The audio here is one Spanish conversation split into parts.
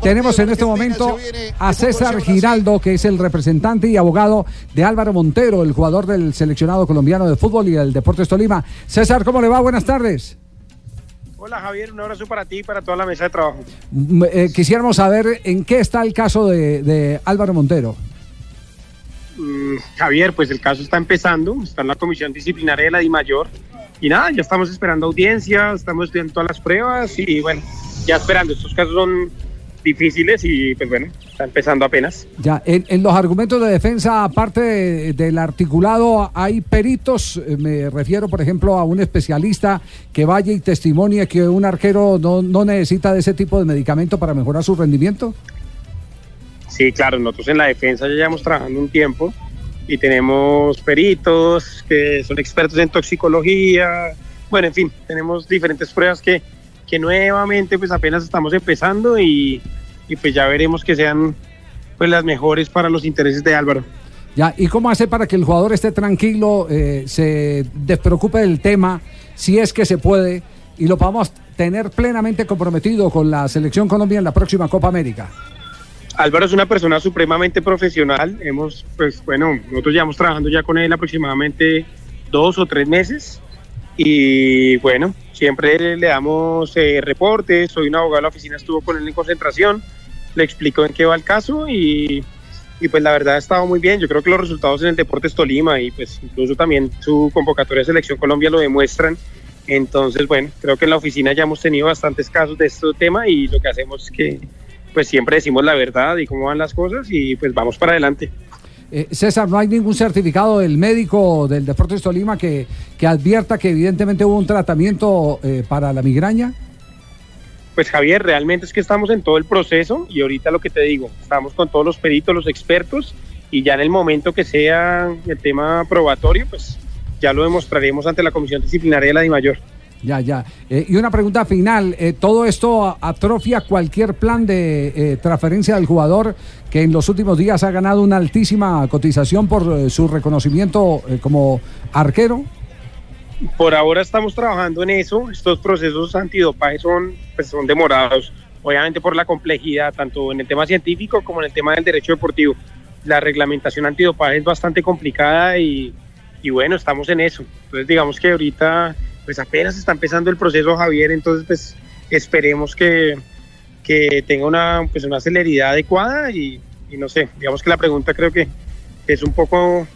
Tenemos en este momento a César Giraldo, que es el representante y abogado de Álvaro Montero, el jugador del seleccionado colombiano de fútbol y del Deportes Tolima. César, ¿cómo le va? Buenas tardes. Hola Javier, un abrazo para ti y para toda la mesa de trabajo. Eh, quisiéramos saber en qué está el caso de, de Álvaro Montero. Mm, Javier, pues el caso está empezando, está en la comisión disciplinaria de la DIMAYOR y nada, ya estamos esperando audiencia, estamos estudiando todas las pruebas y bueno, ya esperando. Estos casos son difíciles y pues bueno, está empezando apenas. Ya, en, los argumentos de defensa, aparte del articulado, hay peritos, eh, me refiero por ejemplo a un especialista que vaya y testimonie que un arquero no, no necesita de ese tipo de medicamento para mejorar su rendimiento. Sí, claro, nosotros en la defensa ya llevamos trabajando un tiempo y tenemos peritos que son expertos en toxicología, bueno, en fin, tenemos diferentes pruebas que, que nuevamente pues apenas estamos empezando y, y pues ya veremos que sean pues las mejores para los intereses de Álvaro. Ya, ¿y cómo hace para que el jugador esté tranquilo, eh, se despreocupe del tema, si es que se puede, y lo podamos tener plenamente comprometido con la selección Colombia en la próxima Copa América? Álvaro es una persona supremamente profesional. Hemos, pues bueno, nosotros llevamos trabajando ya con él aproximadamente dos o tres meses. Y bueno, siempre le damos eh, reportes. Soy un abogado de la oficina, estuvo con él en concentración, le explicó en qué va el caso y, y pues la verdad ha estado muy bien. Yo creo que los resultados en el Deportes Tolima y pues incluso también su convocatoria de Selección Colombia lo demuestran. Entonces, bueno, creo que en la oficina ya hemos tenido bastantes casos de este tema y lo que hacemos es que pues siempre decimos la verdad y cómo van las cosas y pues vamos para adelante. Eh, César, ¿no hay ningún certificado del médico del Deportes Tolima que, que advierta que evidentemente hubo un tratamiento eh, para la migraña? Pues Javier, realmente es que estamos en todo el proceso y ahorita lo que te digo, estamos con todos los peritos, los expertos y ya en el momento que sea el tema probatorio, pues ya lo demostraremos ante la Comisión Disciplinaria de la DIMAYOR. Ya, ya. Eh, y una pregunta final. Eh, ¿Todo esto atrofia cualquier plan de eh, transferencia del jugador que en los últimos días ha ganado una altísima cotización por su reconocimiento como arquero? Por ahora estamos trabajando en eso. Estos procesos antidopaje son, pues, son demorados, obviamente por la complejidad, tanto en el tema científico como en el tema del derecho deportivo. La reglamentación antidopaje es bastante complicada y, y bueno, estamos en eso. Entonces digamos que ahorita pues apenas está empezando el proceso Javier, entonces pues esperemos que, que tenga una, pues una celeridad adecuada y, y, no sé, digamos que la pregunta creo que es un poco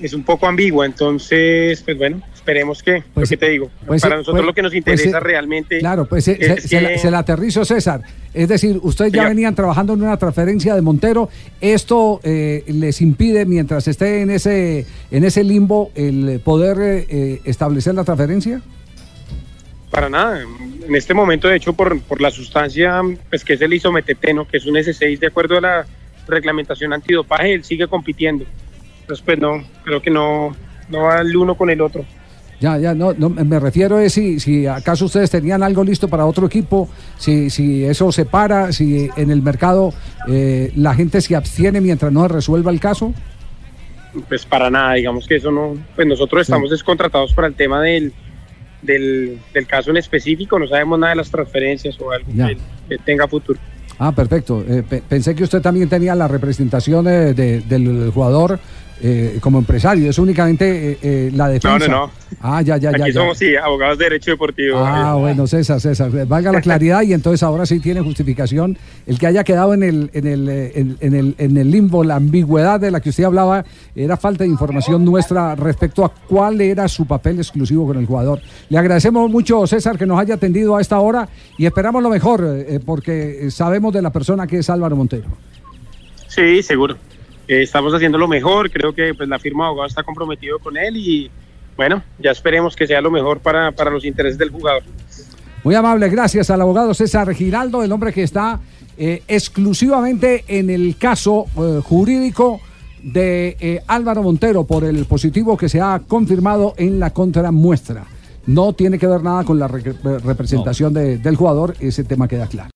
es un poco ambigua, entonces pues bueno, esperemos que, pues, lo que te digo, pues, para nosotros pues, lo que nos interesa realmente. Claro, pues se, es se, que- la, se la aterrizo César. Es decir, ustedes ya Señor. venían trabajando en una transferencia de Montero. Esto eh, les impide, mientras esté en ese, en ese limbo, el poder eh, establecer la transferencia. Para nada. En este momento, de hecho, por, por la sustancia, pues que es el isometeteno, que es un S6 de acuerdo a la reglamentación antidopaje, él sigue compitiendo. Entonces, pues no, creo que no, no va el uno con el otro. Ya, ya, no, no me refiero es si, si acaso ustedes tenían algo listo para otro equipo, si, si eso se para, si en el mercado eh, la gente se abstiene mientras no resuelva el caso. Pues para nada, digamos que eso no, pues nosotros Sí. estamos descontratados para el tema del, del, del caso en específico, no sabemos nada de las transferencias o algo que, que tenga futuro. Ah, perfecto. Eh, pe- pensé que usted también tenía la representación eh, de- del jugador eh, como empresario. Es únicamente eh, eh, la defensa. no, no. Ah, ya, ya, ya. Aquí ya. somos, sí, abogados de derecho deportivo. Ah, bueno, César, César, valga la claridad y entonces ahora sí tiene justificación el que haya quedado en el, en el, en, en el, en el limbo, la ambigüedad de la que usted hablaba, era falta de información nuestra respecto a cuál era su papel exclusivo con el jugador. Le agradecemos mucho, César, que nos haya atendido a esta hora y esperamos lo mejor, porque sabemos de la persona que es Álvaro Montero. Sí, seguro. Eh, estamos haciendo lo mejor, creo que pues la firma de abogado está comprometido con él y bueno, ya esperemos que sea lo mejor para, para los intereses del jugador. Muy amable, gracias al abogado César Giraldo, el hombre que está eh, exclusivamente en el caso eh, jurídico de eh, Álvaro Montero por el positivo que se ha confirmado en la contramuestra. No tiene que ver nada con la re- representación de- del jugador, ese tema queda claro.